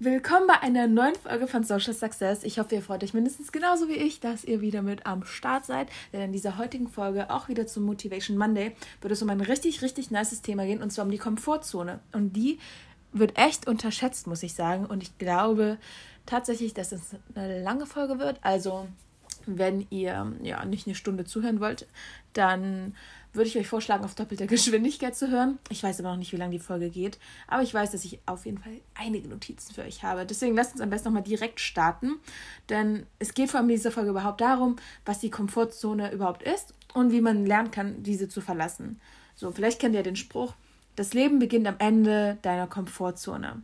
Willkommen bei einer neuen Folge von Social Success. Ich hoffe, ihr freut euch mindestens genauso wie ich, dass ihr wieder mit am Start seid. Denn in dieser heutigen Folge, auch wieder zum Motivation Monday, wird es um ein richtig, richtig nices Thema gehen und zwar um die Komfortzone. Und die wird echt unterschätzt, muss ich sagen. Und ich glaube tatsächlich, dass es eine lange Folge wird. Also, wenn ihr ja nicht eine Stunde zuhören wollt, dann würde ich euch vorschlagen, auf doppelter Geschwindigkeit zu hören. Ich weiß aber noch nicht, wie lange die Folge geht, aber ich weiß, dass ich auf jeden Fall einige Notizen für euch habe. Deswegen lasst uns am besten nochmal direkt starten, denn es geht vor allem in dieser Folge überhaupt darum, was die Komfortzone überhaupt ist und wie man lernen kann, diese zu verlassen. So, vielleicht kennt ihr den Spruch, das Leben beginnt am Ende deiner Komfortzone.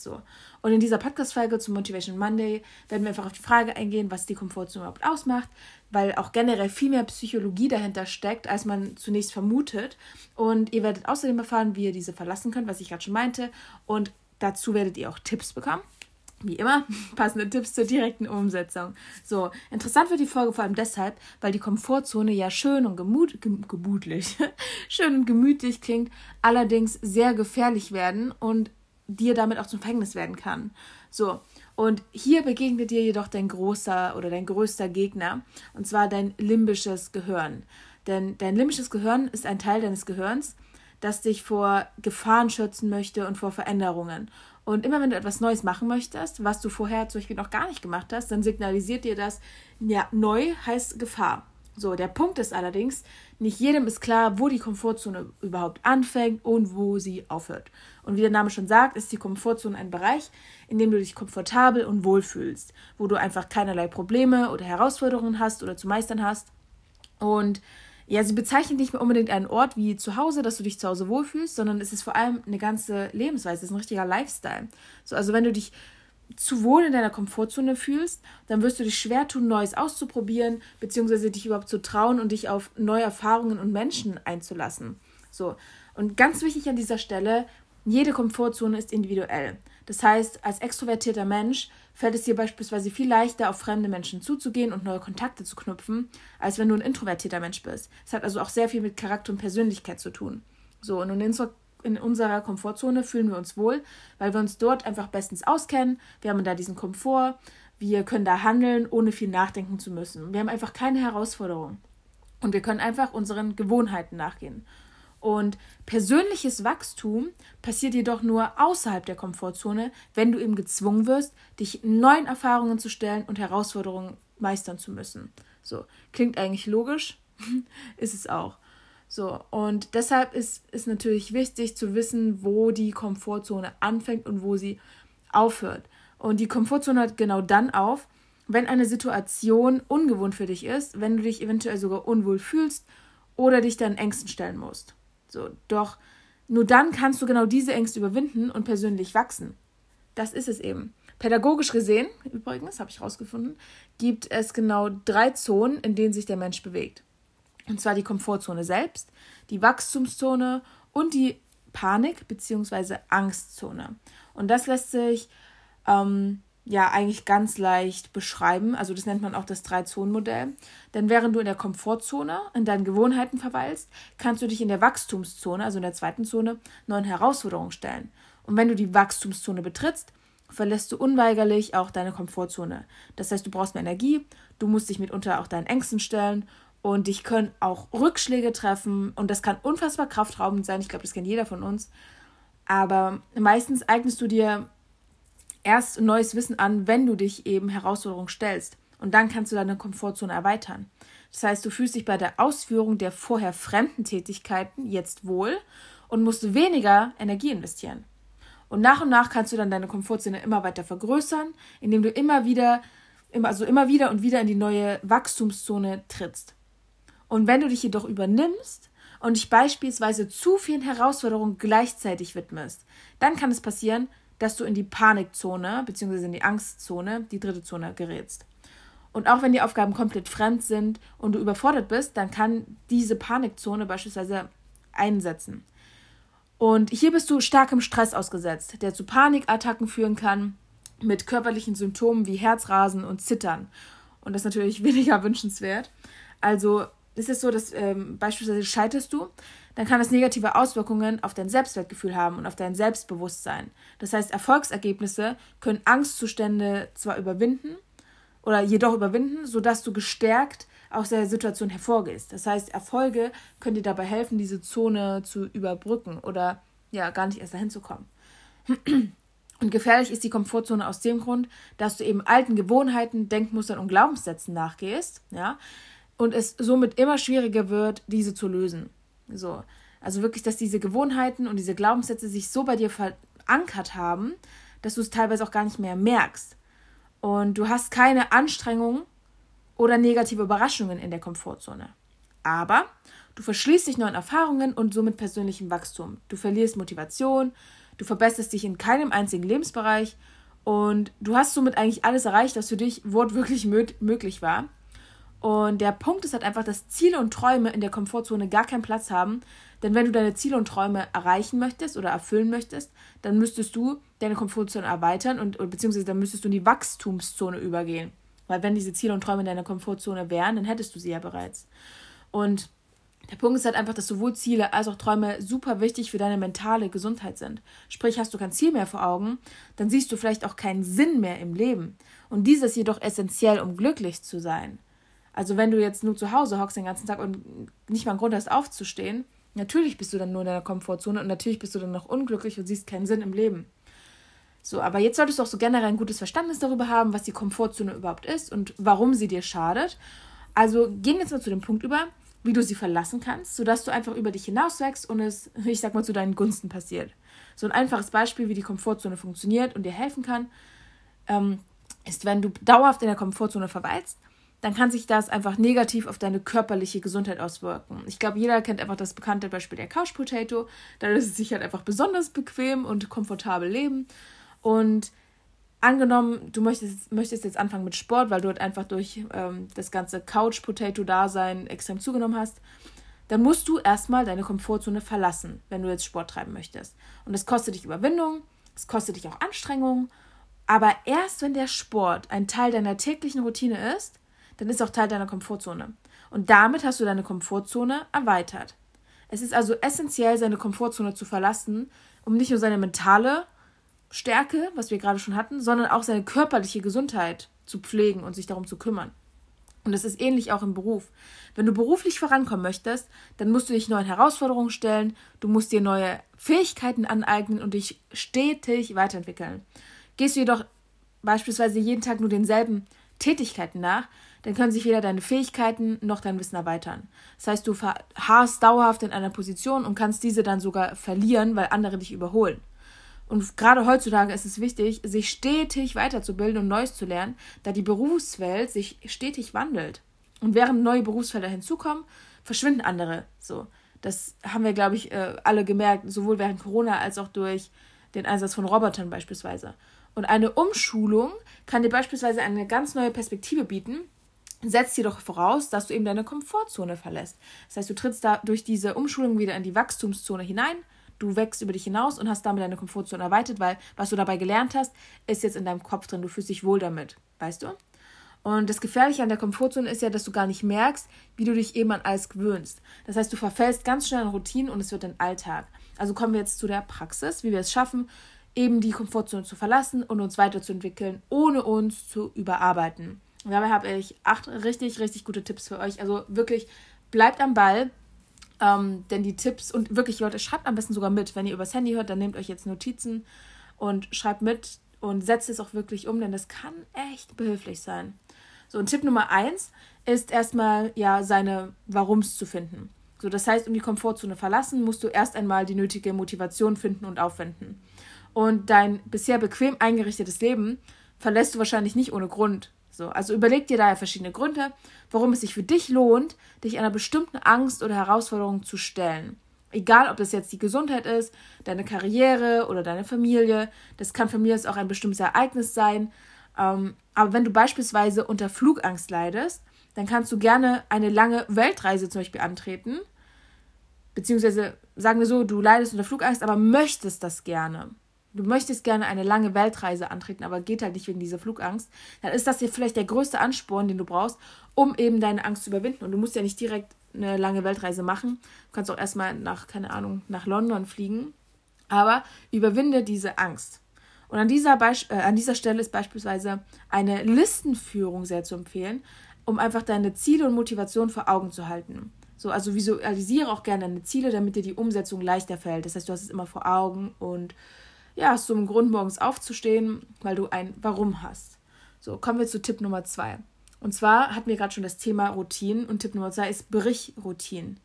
So. Und in dieser Podcast-Folge zum Motivation Monday werden wir einfach auf die Frage eingehen, was die Komfortzone überhaupt ausmacht, weil auch generell viel mehr Psychologie dahinter steckt, als man zunächst vermutet. Und ihr werdet außerdem erfahren, wie ihr diese verlassen könnt, was ich gerade schon meinte. Und dazu werdet ihr auch Tipps bekommen. Wie immer, passende Tipps zur direkten Umsetzung. So, interessant wird die Folge vor allem deshalb, weil die Komfortzone ja schön und gemut, gemütlich, schön und gemütlich klingt, allerdings sehr gefährlich werden und dir damit auch zum Verhängnis werden kann. So, und hier begegnet dir jedoch dein großer oder dein größter Gegner, und zwar dein limbisches Gehirn. Denn dein limbisches Gehirn ist ein Teil deines Gehirns, das dich vor Gefahren schützen möchte und vor Veränderungen. Und immer wenn du etwas Neues machen möchtest, was du vorher zum Beispiel noch gar nicht gemacht hast, dann signalisiert dir das, ja, neu heißt Gefahr. So, der Punkt ist allerdings, nicht jedem ist klar, wo die Komfortzone überhaupt anfängt und wo sie aufhört. Und wie der Name schon sagt, ist die Komfortzone ein Bereich, in dem du dich komfortabel und wohl fühlst, wo du einfach keinerlei Probleme oder Herausforderungen hast oder zu meistern hast. Und ja, sie bezeichnet nicht mehr unbedingt einen Ort wie zu Hause, dass du dich zu Hause wohlfühlst, sondern es ist vor allem eine ganze Lebensweise, es ist ein richtiger Lifestyle. So, also wenn du dich zu wohl in deiner Komfortzone fühlst, dann wirst du dich schwer tun, Neues auszuprobieren, beziehungsweise dich überhaupt zu trauen und dich auf neue Erfahrungen und Menschen einzulassen. So. Und ganz wichtig an dieser Stelle, jede Komfortzone ist individuell. Das heißt, als extrovertierter Mensch fällt es dir beispielsweise viel leichter, auf fremde Menschen zuzugehen und neue Kontakte zu knüpfen, als wenn du ein introvertierter Mensch bist. Es hat also auch sehr viel mit Charakter und Persönlichkeit zu tun. So, und in in unserer Komfortzone fühlen wir uns wohl, weil wir uns dort einfach bestens auskennen. Wir haben da diesen Komfort. Wir können da handeln, ohne viel nachdenken zu müssen. Wir haben einfach keine Herausforderung. Und wir können einfach unseren Gewohnheiten nachgehen. Und persönliches Wachstum passiert jedoch nur außerhalb der Komfortzone, wenn du eben gezwungen wirst, dich neuen Erfahrungen zu stellen und Herausforderungen meistern zu müssen. So, klingt eigentlich logisch, ist es auch. So, und deshalb ist es natürlich wichtig zu wissen, wo die Komfortzone anfängt und wo sie aufhört. Und die Komfortzone hört genau dann auf, wenn eine Situation ungewohnt für dich ist, wenn du dich eventuell sogar unwohl fühlst oder dich dann Ängsten stellen musst. So, doch nur dann kannst du genau diese Ängste überwinden und persönlich wachsen. Das ist es eben. Pädagogisch gesehen, übrigens, habe ich herausgefunden, gibt es genau drei Zonen, in denen sich der Mensch bewegt. Und zwar die Komfortzone selbst, die Wachstumszone und die Panik- bzw. Angstzone. Und das lässt sich ähm, ja eigentlich ganz leicht beschreiben. Also das nennt man auch das Drei-Zonen-Modell. Denn während du in der Komfortzone, in deinen Gewohnheiten verweilst, kannst du dich in der Wachstumszone, also in der zweiten Zone, neuen Herausforderungen stellen. Und wenn du die Wachstumszone betrittst, verlässt du unweigerlich auch deine Komfortzone. Das heißt, du brauchst mehr Energie, du musst dich mitunter auch deinen Ängsten stellen und dich können auch Rückschläge treffen und das kann unfassbar kraftraubend sein. Ich glaube, das kennt jeder von uns. Aber meistens eignest du dir erst neues Wissen an, wenn du dich eben Herausforderungen stellst. Und dann kannst du deine Komfortzone erweitern. Das heißt, du fühlst dich bei der Ausführung der vorher fremden Tätigkeiten jetzt wohl und musst weniger Energie investieren. Und nach und nach kannst du dann deine Komfortzone immer weiter vergrößern, indem du immer wieder, also immer wieder und wieder in die neue Wachstumszone trittst. Und wenn du dich jedoch übernimmst und dich beispielsweise zu vielen Herausforderungen gleichzeitig widmest, dann kann es passieren, dass du in die Panikzone bzw. in die Angstzone, die dritte Zone, gerätst. Und auch wenn die Aufgaben komplett fremd sind und du überfordert bist, dann kann diese Panikzone beispielsweise einsetzen. Und hier bist du starkem Stress ausgesetzt, der zu Panikattacken führen kann, mit körperlichen Symptomen wie Herzrasen und Zittern. Und das ist natürlich weniger wünschenswert. Also ist es so, dass ähm, beispielsweise scheiterst du, dann kann das negative Auswirkungen auf dein Selbstwertgefühl haben und auf dein Selbstbewusstsein. Das heißt, Erfolgsergebnisse können Angstzustände zwar überwinden oder jedoch überwinden, sodass du gestärkt aus der Situation hervorgehst. Das heißt, Erfolge können dir dabei helfen, diese Zone zu überbrücken oder ja, gar nicht erst dahin zu kommen. Und gefährlich ist die Komfortzone aus dem Grund, dass du eben alten Gewohnheiten, Denkmustern und Glaubenssätzen nachgehst, ja, und es somit immer schwieriger wird, diese zu lösen. So. Also wirklich, dass diese Gewohnheiten und diese Glaubenssätze sich so bei dir verankert haben, dass du es teilweise auch gar nicht mehr merkst. Und du hast keine Anstrengung oder negative Überraschungen in der Komfortzone. Aber du verschließt dich neuen Erfahrungen und somit persönlichem Wachstum. Du verlierst Motivation, du verbesserst dich in keinem einzigen Lebensbereich und du hast somit eigentlich alles erreicht, was für dich wortwörtlich möglich war. Und der Punkt ist halt einfach, dass Ziele und Träume in der Komfortzone gar keinen Platz haben. Denn wenn du deine Ziele und Träume erreichen möchtest oder erfüllen möchtest, dann müsstest du deine Komfortzone erweitern und beziehungsweise dann müsstest du in die Wachstumszone übergehen. Weil wenn diese Ziele und Träume in deiner Komfortzone wären, dann hättest du sie ja bereits. Und der Punkt ist halt einfach, dass sowohl Ziele als auch Träume super wichtig für deine mentale Gesundheit sind. Sprich, hast du kein Ziel mehr vor Augen, dann siehst du vielleicht auch keinen Sinn mehr im Leben. Und dieses ist jedoch essentiell, um glücklich zu sein. Also wenn du jetzt nur zu Hause hockst den ganzen Tag und nicht mal einen Grund hast aufzustehen, natürlich bist du dann nur in deiner Komfortzone und natürlich bist du dann noch unglücklich und siehst keinen Sinn im Leben. So, aber jetzt solltest du auch so generell ein gutes Verständnis darüber haben, was die Komfortzone überhaupt ist und warum sie dir schadet. Also gehen wir jetzt mal zu dem Punkt über, wie du sie verlassen kannst, sodass du einfach über dich hinauswächst und es, ich sag mal, zu deinen Gunsten passiert. So ein einfaches Beispiel, wie die Komfortzone funktioniert und dir helfen kann, ähm, ist, wenn du dauerhaft in der Komfortzone verweilst, dann kann sich das einfach negativ auf deine körperliche Gesundheit auswirken. Ich glaube, jeder kennt einfach das bekannte Beispiel der Couch Potato. Da ist es sich halt einfach besonders bequem und komfortabel leben. Und angenommen, du möchtest, möchtest jetzt anfangen mit Sport, weil du halt einfach durch ähm, das ganze Couch-Potato-Dasein extrem zugenommen hast, dann musst du erstmal deine Komfortzone verlassen, wenn du jetzt Sport treiben möchtest. Und das kostet dich Überwindung, es kostet dich auch Anstrengung, aber erst wenn der Sport ein Teil deiner täglichen Routine ist, dann ist auch Teil deiner Komfortzone. Und damit hast du deine Komfortzone erweitert. Es ist also essentiell, seine Komfortzone zu verlassen, um nicht nur seine mentale Stärke, was wir gerade schon hatten, sondern auch seine körperliche Gesundheit zu pflegen und sich darum zu kümmern. Und das ist ähnlich auch im Beruf. Wenn du beruflich vorankommen möchtest, dann musst du dich neuen Herausforderungen stellen, du musst dir neue Fähigkeiten aneignen und dich stetig weiterentwickeln. Gehst du jedoch beispielsweise jeden Tag nur denselben Tätigkeiten nach, dann können sich weder deine Fähigkeiten noch dein Wissen erweitern. Das heißt, du verharrst dauerhaft in einer Position und kannst diese dann sogar verlieren, weil andere dich überholen. Und gerade heutzutage ist es wichtig, sich stetig weiterzubilden und Neues zu lernen, da die Berufswelt sich stetig wandelt. Und während neue Berufsfelder hinzukommen, verschwinden andere. So, das haben wir, glaube ich, äh, alle gemerkt, sowohl während Corona als auch durch den Einsatz von Robotern beispielsweise. Und eine Umschulung kann dir beispielsweise eine ganz neue Perspektive bieten, setzt jedoch voraus, dass du eben deine Komfortzone verlässt. Das heißt, du trittst da durch diese Umschulung wieder in die Wachstumszone hinein, du wächst über dich hinaus und hast damit deine Komfortzone erweitert, weil was du dabei gelernt hast, ist jetzt in deinem Kopf drin. Du fühlst dich wohl damit, weißt du? Und das Gefährliche an der Komfortzone ist ja, dass du gar nicht merkst, wie du dich eben an alles gewöhnst. Das heißt, du verfällst ganz schnell in Routinen und es wird dein Alltag. Also kommen wir jetzt zu der Praxis, wie wir es schaffen, eben die Komfortzone zu verlassen und uns weiterzuentwickeln, ohne uns zu überarbeiten. Und dabei habe ich acht richtig, richtig gute Tipps für euch. Also wirklich, bleibt am Ball, ähm, denn die Tipps und wirklich, Leute, schreibt am besten sogar mit. Wenn ihr übers Handy hört, dann nehmt euch jetzt Notizen und schreibt mit und setzt es auch wirklich um, denn das kann echt behilflich sein. So, und Tipp Nummer eins ist erstmal ja seine Warums zu finden. So, das heißt, um die Komfortzone verlassen, musst du erst einmal die nötige Motivation finden und aufwenden. Und dein bisher bequem eingerichtetes Leben verlässt du wahrscheinlich nicht ohne Grund. So, also überleg dir daher verschiedene Gründe, warum es sich für dich lohnt, dich einer bestimmten Angst oder Herausforderung zu stellen. Egal, ob das jetzt die Gesundheit ist, deine Karriere oder deine Familie. Das kann für mich auch ein bestimmtes Ereignis sein. Ähm, aber wenn du beispielsweise unter Flugangst leidest, dann kannst du gerne eine lange Weltreise zum Beispiel antreten. Beziehungsweise sagen wir so, du leidest unter Flugangst, aber möchtest das gerne du möchtest gerne eine lange Weltreise antreten, aber geht halt nicht wegen dieser Flugangst, dann ist das hier vielleicht der größte Ansporn, den du brauchst, um eben deine Angst zu überwinden. Und du musst ja nicht direkt eine lange Weltreise machen. Du kannst auch erstmal nach, keine Ahnung, nach London fliegen. Aber überwinde diese Angst. Und an dieser, Beisp äh, an dieser Stelle ist beispielsweise eine Listenführung sehr zu empfehlen, um einfach deine Ziele und Motivation vor Augen zu halten. So, also visualisiere auch gerne deine Ziele, damit dir die Umsetzung leichter fällt. Das heißt, du hast es immer vor Augen und ja, hast du einen Grund, morgens aufzustehen, weil du ein Warum hast. So, kommen wir zu Tipp Nummer zwei. Und zwar hatten wir gerade schon das Thema Routinen und Tipp Nummer zwei ist Brich Routinen.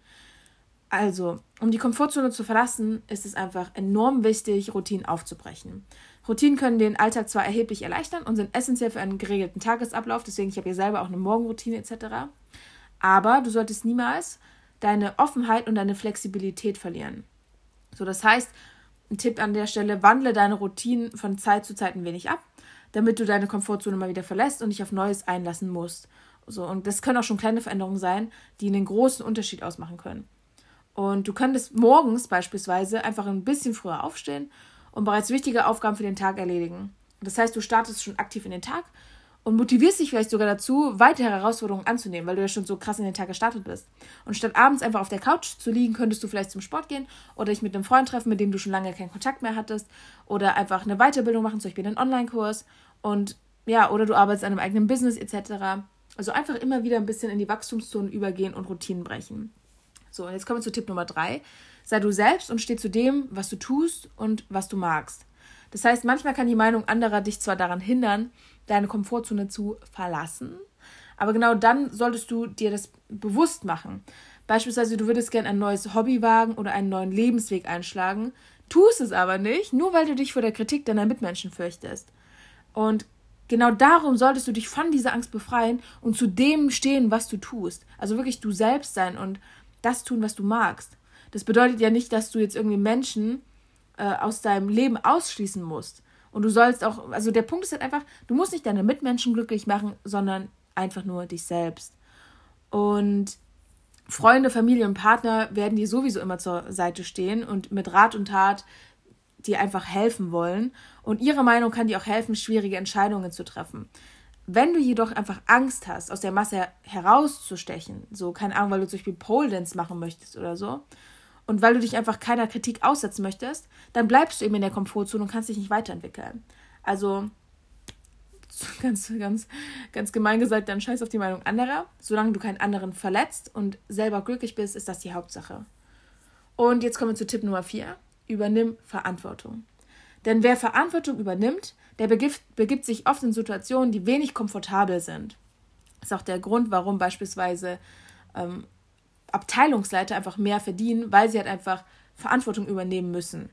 Also, um die Komfortzone zu verlassen, ist es einfach enorm wichtig, Routinen aufzubrechen. Routinen können den Alltag zwar erheblich erleichtern und sind essentiell für einen geregelten Tagesablauf, deswegen ich habe ja selber auch eine Morgenroutine etc. Aber du solltest niemals deine Offenheit und deine Flexibilität verlieren. So, das heißt, ein Tipp an der Stelle, wandle deine Routinen von Zeit zu Zeit ein wenig ab, damit du deine Komfortzone mal wieder verlässt und dich auf Neues einlassen musst. So, und das können auch schon kleine Veränderungen sein, die einen großen Unterschied ausmachen können. Und du könntest morgens beispielsweise einfach ein bisschen früher aufstehen und bereits wichtige Aufgaben für den Tag erledigen. Das heißt, du startest schon aktiv in den Tag und motivierst dich vielleicht sogar dazu, weitere Herausforderungen anzunehmen, weil du ja schon so krass in den Tag gestartet bist. Und statt abends einfach auf der Couch zu liegen, könntest du vielleicht zum Sport gehen oder dich mit einem Freund treffen, mit dem du schon lange keinen Kontakt mehr hattest oder einfach eine Weiterbildung machen, zum Beispiel einen Online-Kurs und ja, oder du arbeitest an einem eigenen Business etc. Also einfach immer wieder ein bisschen in die Wachstumszone übergehen und Routinen brechen. So, und jetzt kommen wir zu Tipp Nummer drei. Sei du selbst und steh zu dem, was du tust und was du magst. Das heißt, manchmal kann die Meinung anderer dich zwar daran hindern, deine Komfortzone zu verlassen, aber genau dann solltest du dir das bewusst machen. Beispielsweise, du würdest gerne ein neues Hobby wagen oder einen neuen Lebensweg einschlagen, tust es aber nicht, nur weil du dich vor der Kritik deiner Mitmenschen fürchtest. Und genau darum solltest du dich von dieser Angst befreien und zu dem stehen, was du tust. Also wirklich du selbst sein und das tun, was du magst. Das bedeutet ja nicht, dass du jetzt irgendwie Menschen äh, aus deinem Leben ausschließen musst. Und du sollst auch, also der Punkt ist halt einfach, du musst nicht deine Mitmenschen glücklich machen, sondern einfach nur dich selbst. Und Freunde, Familie und Partner werden dir sowieso immer zur Seite stehen und mit Rat und Tat dir einfach helfen wollen. Und ihre Meinung kann dir auch helfen, schwierige Entscheidungen zu treffen. Wenn du jedoch einfach Angst hast, aus der Masse herauszustechen, so keine Ahnung, weil du zum Beispiel Pole Dance machen möchtest oder so, und weil du dich einfach keiner Kritik aussetzen möchtest, dann bleibst du eben in der Komfortzone und kannst dich nicht weiterentwickeln. Also ganz, ganz, ganz gemein gesagt, dann scheiß auf die Meinung anderer. Solange du keinen anderen verletzt und selber glücklich bist, ist das die Hauptsache. Und jetzt kommen wir zu Tipp Nummer 4. Übernimm Verantwortung. Denn wer Verantwortung übernimmt, der begibt, begibt sich oft in Situationen, die wenig komfortabel sind. Das ist auch der Grund, warum beispielsweise ähm, Abteilungsleiter einfach mehr verdienen, weil sie halt einfach Verantwortung übernehmen müssen.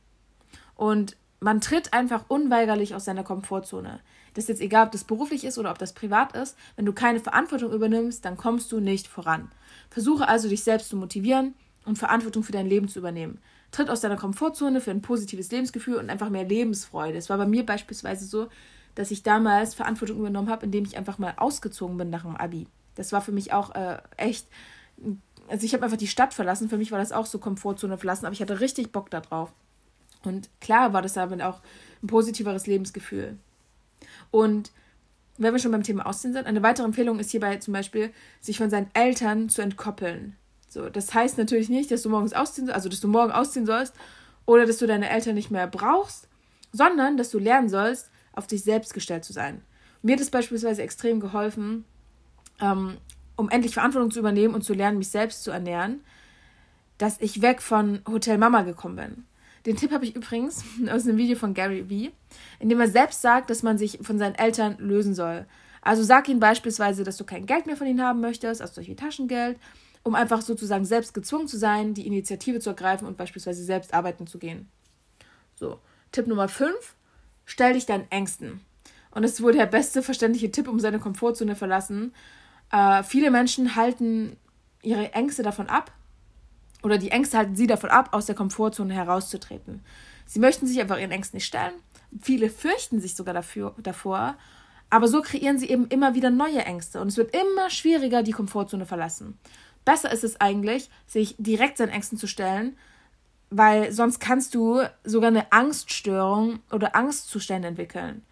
Und man tritt einfach unweigerlich aus seiner Komfortzone. Das ist jetzt egal, ob das beruflich ist oder ob das privat ist. Wenn du keine Verantwortung übernimmst, dann kommst du nicht voran. Versuche also, dich selbst zu motivieren und Verantwortung für dein Leben zu übernehmen. Tritt aus deiner Komfortzone für ein positives Lebensgefühl und einfach mehr Lebensfreude. Es war bei mir beispielsweise so, dass ich damals Verantwortung übernommen habe, indem ich einfach mal ausgezogen bin nach dem Abi. Das war für mich auch äh, echt also ich habe einfach die Stadt verlassen. Für mich war das auch so Komfortzone verlassen, aber ich hatte richtig Bock darauf. Und klar war das damit auch ein positiveres Lebensgefühl. Und wenn wir schon beim Thema Ausziehen sind, eine weitere Empfehlung ist hierbei zum Beispiel, sich von seinen Eltern zu entkoppeln. So, das heißt natürlich nicht, dass du morgens ausziehen, also dass du morgen ausziehen sollst oder dass du deine Eltern nicht mehr brauchst, sondern dass du lernen sollst, auf dich selbst gestellt zu sein. Mir hat es beispielsweise extrem geholfen, ähm, um endlich Verantwortung zu übernehmen und zu lernen, mich selbst zu ernähren, dass ich weg von Hotel Mama gekommen bin. Den Tipp habe ich übrigens aus einem Video von Gary Vee, in dem er selbst sagt, dass man sich von seinen Eltern lösen soll. Also sag ihnen beispielsweise, dass du kein Geld mehr von ihnen haben möchtest, also solche Taschengeld, um einfach sozusagen selbst gezwungen zu sein, die Initiative zu ergreifen und beispielsweise selbst arbeiten zu gehen. So, Tipp Nummer 5, stell dich deinen Ängsten. Und ist wohl der beste verständliche Tipp, um seine Komfortzone verlassen, äh, viele Menschen halten ihre Ängste davon ab, oder die Ängste halten sie davon ab, aus der Komfortzone herauszutreten. Sie möchten sich einfach ihren Ängsten nicht stellen. Viele fürchten sich sogar dafür, davor. Aber so kreieren sie eben immer wieder neue Ängste. Und es wird immer schwieriger, die Komfortzone verlassen. Besser ist es eigentlich, sich direkt seinen Ängsten zu stellen, weil sonst kannst du sogar eine Angststörung oder Angstzustände entwickeln.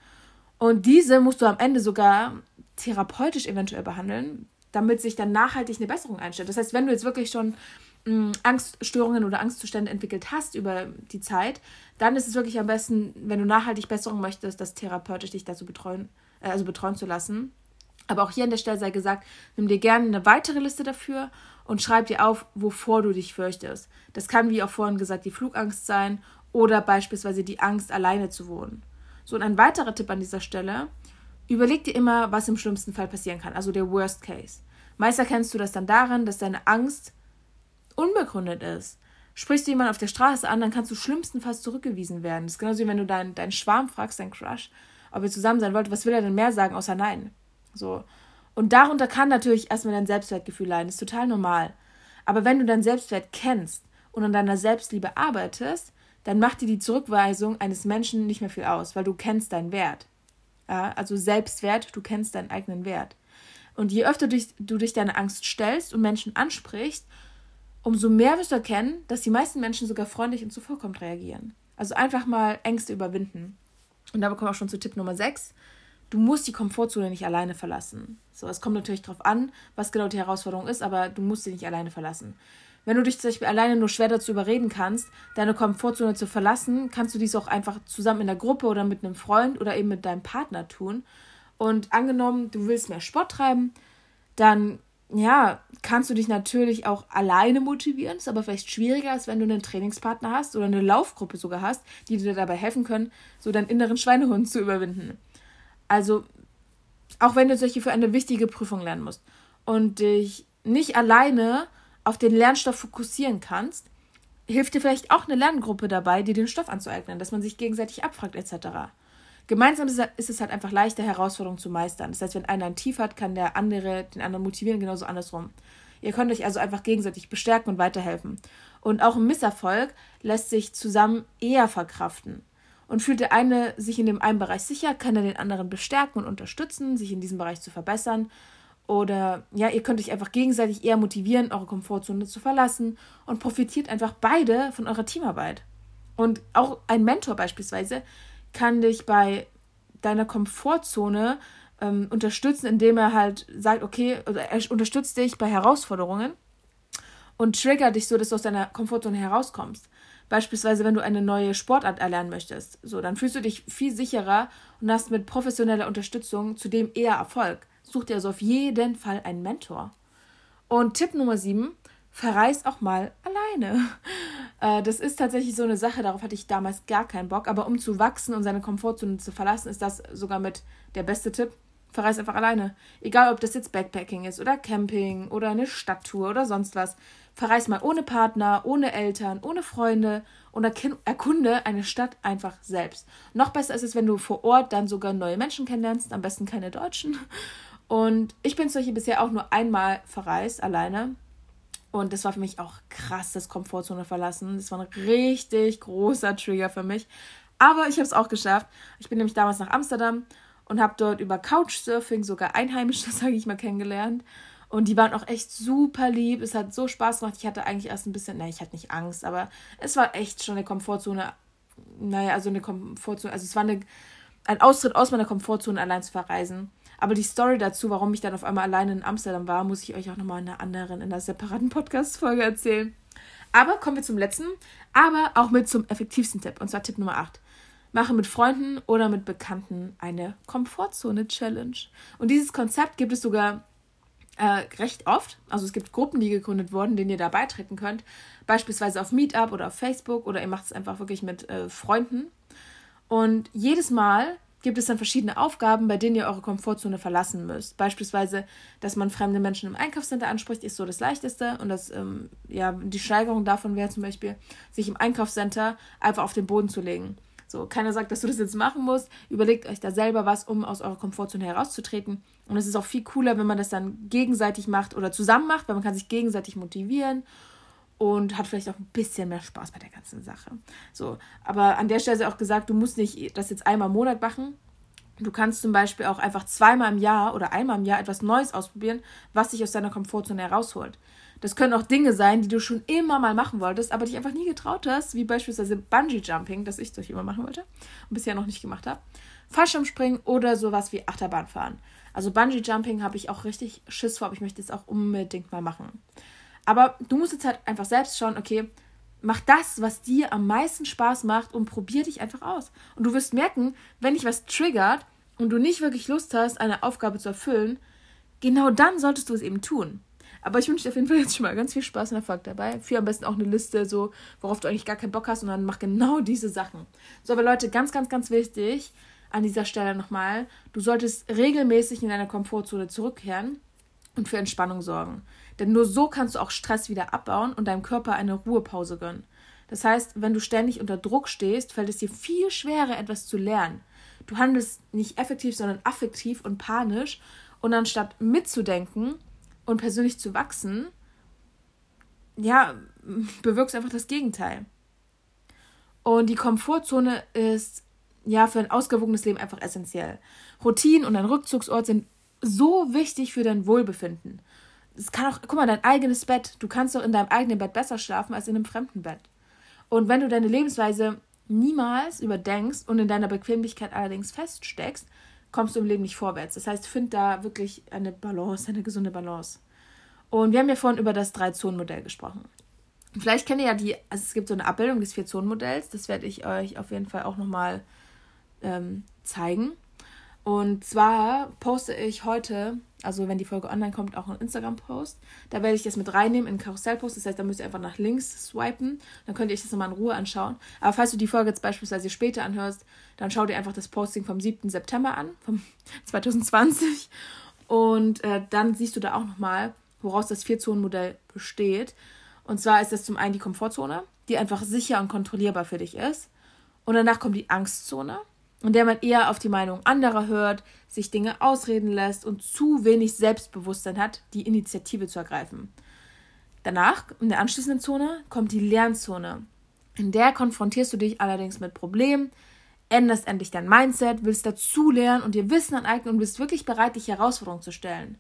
Und diese musst du am Ende sogar therapeutisch eventuell behandeln. damit sich dann nachhaltig eine Besserung einstellt. Das heißt, wenn du jetzt wirklich schon mh, Angststörungen oder Angstzustände entwickelt hast über die Zeit, dann ist es wirklich am besten, wenn du nachhaltig Besserung möchtest, das therapeutisch dich dazu betreuen, äh, also betreuen zu lassen. Aber auch hier an der Stelle sei gesagt, nimm dir gerne eine weitere Liste dafür und schreib dir auf, wovor du dich fürchtest. Das kann, wie auch vorhin gesagt, die Flugangst sein oder beispielsweise die Angst, alleine zu wohnen. So, und ein weiterer Tipp an dieser Stelle, überleg dir immer, was im schlimmsten Fall passieren kann, also der Worst Case. Meist erkennst du das dann daran, dass deine Angst unbegründet ist. Sprichst du jemanden auf der Straße an, dann kannst du schlimmstenfalls zurückgewiesen werden. Das ist genauso wie wenn du deinen, deinen Schwarm fragst, deinen Crush, ob ihr zusammen sein wollt, was will er denn mehr sagen, außer Nein? So. Und darunter kann natürlich erstmal dein Selbstwertgefühl leiden. Das ist total normal. Aber wenn du dein Selbstwert kennst und an deiner Selbstliebe arbeitest, dann macht dir die Zurückweisung eines Menschen nicht mehr viel aus, weil du kennst deinen Wert. Ja, also Selbstwert, du kennst deinen eigenen Wert. Und je öfter du dich, du dich deiner Angst stellst und Menschen ansprichst, umso mehr wirst du erkennen, dass die meisten Menschen sogar freundlich und zuvorkommend reagieren. Also einfach mal Ängste überwinden. Und da kommen wir auch schon zu Tipp Nummer 6 du musst die Komfortzone nicht alleine verlassen. So, es kommt natürlich darauf an, was genau die Herausforderung ist, aber du musst sie nicht alleine verlassen. Wenn du dich zum Beispiel alleine nur schwer dazu überreden kannst, deine Komfortzone zu verlassen, kannst du dies auch einfach zusammen in der Gruppe oder mit einem Freund oder eben mit deinem Partner tun. Und angenommen, du willst mehr Sport treiben, dann ja, kannst du dich natürlich auch alleine motivieren. Ist aber vielleicht schwieriger, als wenn du einen Trainingspartner hast oder eine Laufgruppe sogar hast, die dir dabei helfen können, so deinen inneren Schweinehund zu überwinden. Also, auch wenn du solche für eine wichtige Prüfung lernen musst und dich nicht alleine auf den Lernstoff fokussieren kannst, hilft dir vielleicht auch eine Lerngruppe dabei, dir den Stoff anzueignen, dass man sich gegenseitig abfragt etc. Gemeinsam ist es halt einfach leichter, Herausforderungen zu meistern. Das heißt, wenn einer ein Tief hat, kann der andere den anderen motivieren, genauso andersrum. Ihr könnt euch also einfach gegenseitig bestärken und weiterhelfen. Und auch ein Misserfolg lässt sich zusammen eher verkraften. Und fühlt der eine sich in dem einen Bereich sicher, kann er den anderen bestärken und unterstützen, sich in diesem Bereich zu verbessern. Oder ja, ihr könnt euch einfach gegenseitig eher motivieren, eure Komfortzone zu verlassen und profitiert einfach beide von eurer Teamarbeit. Und auch ein Mentor beispielsweise kann dich bei deiner Komfortzone ähm, unterstützen, indem er halt sagt, okay, er unterstützt dich bei Herausforderungen und triggert dich so, dass du aus deiner Komfortzone herauskommst. Beispielsweise, wenn du eine neue Sportart erlernen möchtest. So, dann fühlst du dich viel sicherer und hast mit professioneller Unterstützung zudem eher Erfolg. Such dir also auf jeden Fall einen Mentor. Und Tipp Nummer 7, verreis auch mal alleine. Äh, das ist tatsächlich so eine Sache, darauf hatte ich damals gar keinen Bock. Aber um zu wachsen und seine Komfortzone zu verlassen, ist das sogar mit der beste Tipp. Verreis einfach alleine. Egal, ob das jetzt Backpacking ist oder Camping oder eine Stadttour oder sonst was. Verreis mal ohne Partner, ohne Eltern, ohne Freunde und erkunde eine Stadt einfach selbst. Noch besser ist es, wenn du vor Ort dann sogar neue Menschen kennenlernst, am besten keine Deutschen. Und ich bin solche bisher auch nur einmal verreist, alleine. Und das war für mich auch krass, das Komfortzone verlassen. Das war ein richtig großer Trigger für mich. Aber ich habe es auch geschafft. Ich bin nämlich damals nach Amsterdam und habe dort über Couchsurfing sogar Einheimische, sage ich mal, kennengelernt. Und die waren auch echt super lieb. Es hat so Spaß gemacht. Ich hatte eigentlich erst ein bisschen, nein, ich hatte nicht Angst, aber es war echt schon eine Komfortzone. Naja, also eine Komfortzone. Also es war eine, ein Austritt aus meiner Komfortzone, allein zu verreisen. Aber die Story dazu, warum ich dann auf einmal alleine in Amsterdam war, muss ich euch auch nochmal in einer anderen, in einer separaten Podcast-Folge erzählen. Aber kommen wir zum letzten, aber auch mit zum effektivsten Tipp. Und zwar Tipp Nummer 8. Mache mit Freunden oder mit Bekannten eine Komfortzone-Challenge. Und dieses Konzept gibt es sogar äh, recht oft. Also es gibt Gruppen, die gegründet wurden, denen ihr da beitreten könnt. Beispielsweise auf Meetup oder auf Facebook oder ihr macht es einfach wirklich mit äh, Freunden. Und jedes Mal gibt es dann verschiedene Aufgaben, bei denen ihr eure Komfortzone verlassen müsst. Beispielsweise, dass man fremde Menschen im Einkaufscenter anspricht, ist so das Leichteste. Und das, ähm, ja, die Steigerung davon wäre zum Beispiel, sich im Einkaufscenter einfach auf den Boden zu legen. So, keiner sagt, dass du das jetzt machen musst. Überlegt euch da selber was, um aus eurer Komfortzone herauszutreten. Und es ist auch viel cooler, wenn man das dann gegenseitig macht oder zusammen macht, weil man kann sich gegenseitig motivieren und hat vielleicht auch ein bisschen mehr Spaß bei der ganzen Sache. So, aber an der Stelle ist auch gesagt, du musst nicht das jetzt einmal im Monat machen. Du kannst zum Beispiel auch einfach zweimal im Jahr oder einmal im Jahr etwas Neues ausprobieren, was dich aus deiner Komfortzone herausholt. Das können auch Dinge sein, die du schon immer mal machen wolltest, aber dich einfach nie getraut hast, wie beispielsweise Bungee Jumping, das ich durch immer machen wollte und bisher noch nicht gemacht habe. Fallschirmspringen oder sowas wie Achterbahn fahren. Also Bungee Jumping habe ich auch richtig Schiss vor, aber ich möchte es auch unbedingt mal machen. Aber du musst jetzt halt einfach selbst schauen, okay, mach das, was dir am meisten Spaß macht und probier dich einfach aus. Und du wirst merken, wenn dich was triggert und du nicht wirklich Lust hast, eine Aufgabe zu erfüllen, genau dann solltest du es eben tun. Aber ich wünsche dir auf jeden Fall jetzt schon mal ganz viel Spaß und Erfolg dabei. Für am besten auch eine Liste, so, worauf du eigentlich gar keinen Bock hast und dann mach genau diese Sachen. So, aber Leute, ganz, ganz, ganz wichtig an dieser Stelle nochmal, du solltest regelmäßig in deine Komfortzone zurückkehren und für Entspannung sorgen. Denn nur so kannst du auch Stress wieder abbauen und deinem Körper eine Ruhepause gönnen. Das heißt, wenn du ständig unter Druck stehst, fällt es dir viel schwerer, etwas zu lernen. Du handelst nicht effektiv, sondern affektiv und panisch. Und anstatt mitzudenken und persönlich zu wachsen, ja, bewirkst einfach das Gegenteil. Und die Komfortzone ist ja für ein ausgewogenes Leben einfach essentiell. Routinen und ein Rückzugsort sind so wichtig für dein Wohlbefinden. Es kann auch, guck mal, dein eigenes Bett. Du kannst doch in deinem eigenen Bett besser schlafen als in einem fremden Bett. Und wenn du deine Lebensweise niemals überdenkst und in deiner Bequemlichkeit allerdings feststeckst, kommst du im Leben nicht vorwärts. Das heißt, find da wirklich eine Balance, eine gesunde Balance. Und wir haben ja vorhin über das Drei-Zonen-Modell gesprochen. Vielleicht kennt ihr ja die, also es gibt so eine Abbildung des Vier-Zonen-Modells, das werde ich euch auf jeden Fall auch nochmal ähm, zeigen. Und zwar poste ich heute, also wenn die Folge online kommt, auch einen Instagram-Post. Da werde ich das mit reinnehmen in Karussell-Post. Das heißt, da müsst ihr einfach nach links swipen. Dann könnt ihr euch das nochmal in Ruhe anschauen. Aber falls du die Folge jetzt beispielsweise später anhörst, dann schau dir einfach das Posting vom 7. September an, vom 2020. Und äh, dann siehst du da auch nochmal, woraus das Vier-Zonen-Modell besteht. Und zwar ist das zum einen die Komfortzone, die einfach sicher und kontrollierbar für dich ist. Und danach kommt die Angstzone in der man eher auf die Meinung anderer hört, sich Dinge ausreden lässt und zu wenig Selbstbewusstsein hat, die Initiative zu ergreifen. Danach, in der anschließenden Zone, kommt die Lernzone. In der konfrontierst du dich allerdings mit Problemen, änderst endlich dein Mindset, willst dazulernen und dir Wissen aneignen und bist wirklich bereit, dich Herausforderungen zu stellen.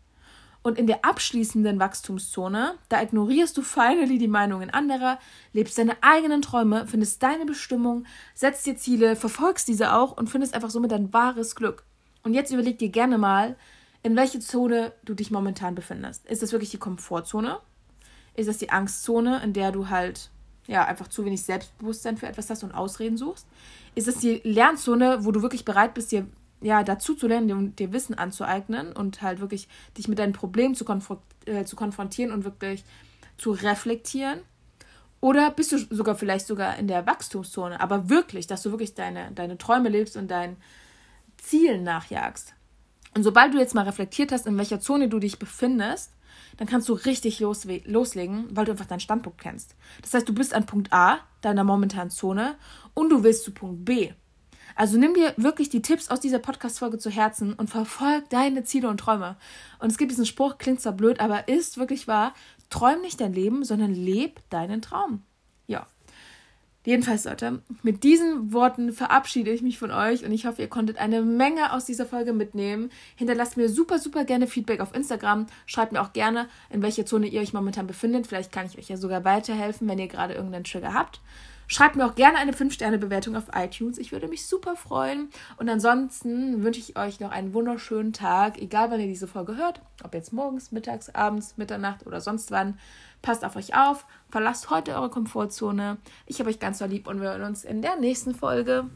Und in der abschließenden Wachstumszone, da ignorierst du finally die Meinungen anderer, lebst deine eigenen Träume, findest deine Bestimmung, setzt dir Ziele, verfolgst diese auch und findest einfach somit dein wahres Glück. Und jetzt überleg dir gerne mal, in welche Zone du dich momentan befindest. Ist das wirklich die Komfortzone? Ist das die Angstzone, in der du halt ja einfach zu wenig Selbstbewusstsein für etwas hast und Ausreden suchst? Ist das die Lernzone, wo du wirklich bereit bist, dir ja, dazu zu lernen, dir, dir Wissen anzueignen und halt wirklich dich mit deinen Problemen zu, konf äh, zu konfrontieren und wirklich zu reflektieren. Oder bist du sogar vielleicht sogar in der Wachstumszone, aber wirklich, dass du wirklich deine, deine Träume lebst und deinen Zielen nachjagst. Und sobald du jetzt mal reflektiert hast, in welcher Zone du dich befindest, dann kannst du richtig loslegen, weil du einfach deinen Standpunkt kennst. Das heißt, du bist an Punkt A, deiner momentanen Zone, und du willst zu Punkt B. Also nimm dir wirklich die Tipps aus dieser Podcast-Folge zu Herzen und verfolg deine Ziele und Träume. Und es gibt diesen Spruch, klingt zwar blöd, aber ist wirklich wahr. Träum nicht dein Leben, sondern leb deinen Traum. Ja. Jedenfalls, Leute, mit diesen Worten verabschiede ich mich von euch und ich hoffe, ihr konntet eine Menge aus dieser Folge mitnehmen. Hinterlasst mir super, super gerne Feedback auf Instagram. Schreibt mir auch gerne, in welcher Zone ihr euch momentan befindet. Vielleicht kann ich euch ja sogar weiterhelfen, wenn ihr gerade irgendeinen Trigger habt. Schreibt mir auch gerne eine 5-Sterne-Bewertung auf iTunes. Ich würde mich super freuen. Und ansonsten wünsche ich euch noch einen wunderschönen Tag, egal wann ihr diese Folge hört. Ob jetzt morgens, mittags, abends, Mitternacht oder sonst wann. Passt auf euch auf. Verlasst heute eure Komfortzone. Ich habe euch ganz so lieb und wir hören uns in der nächsten Folge.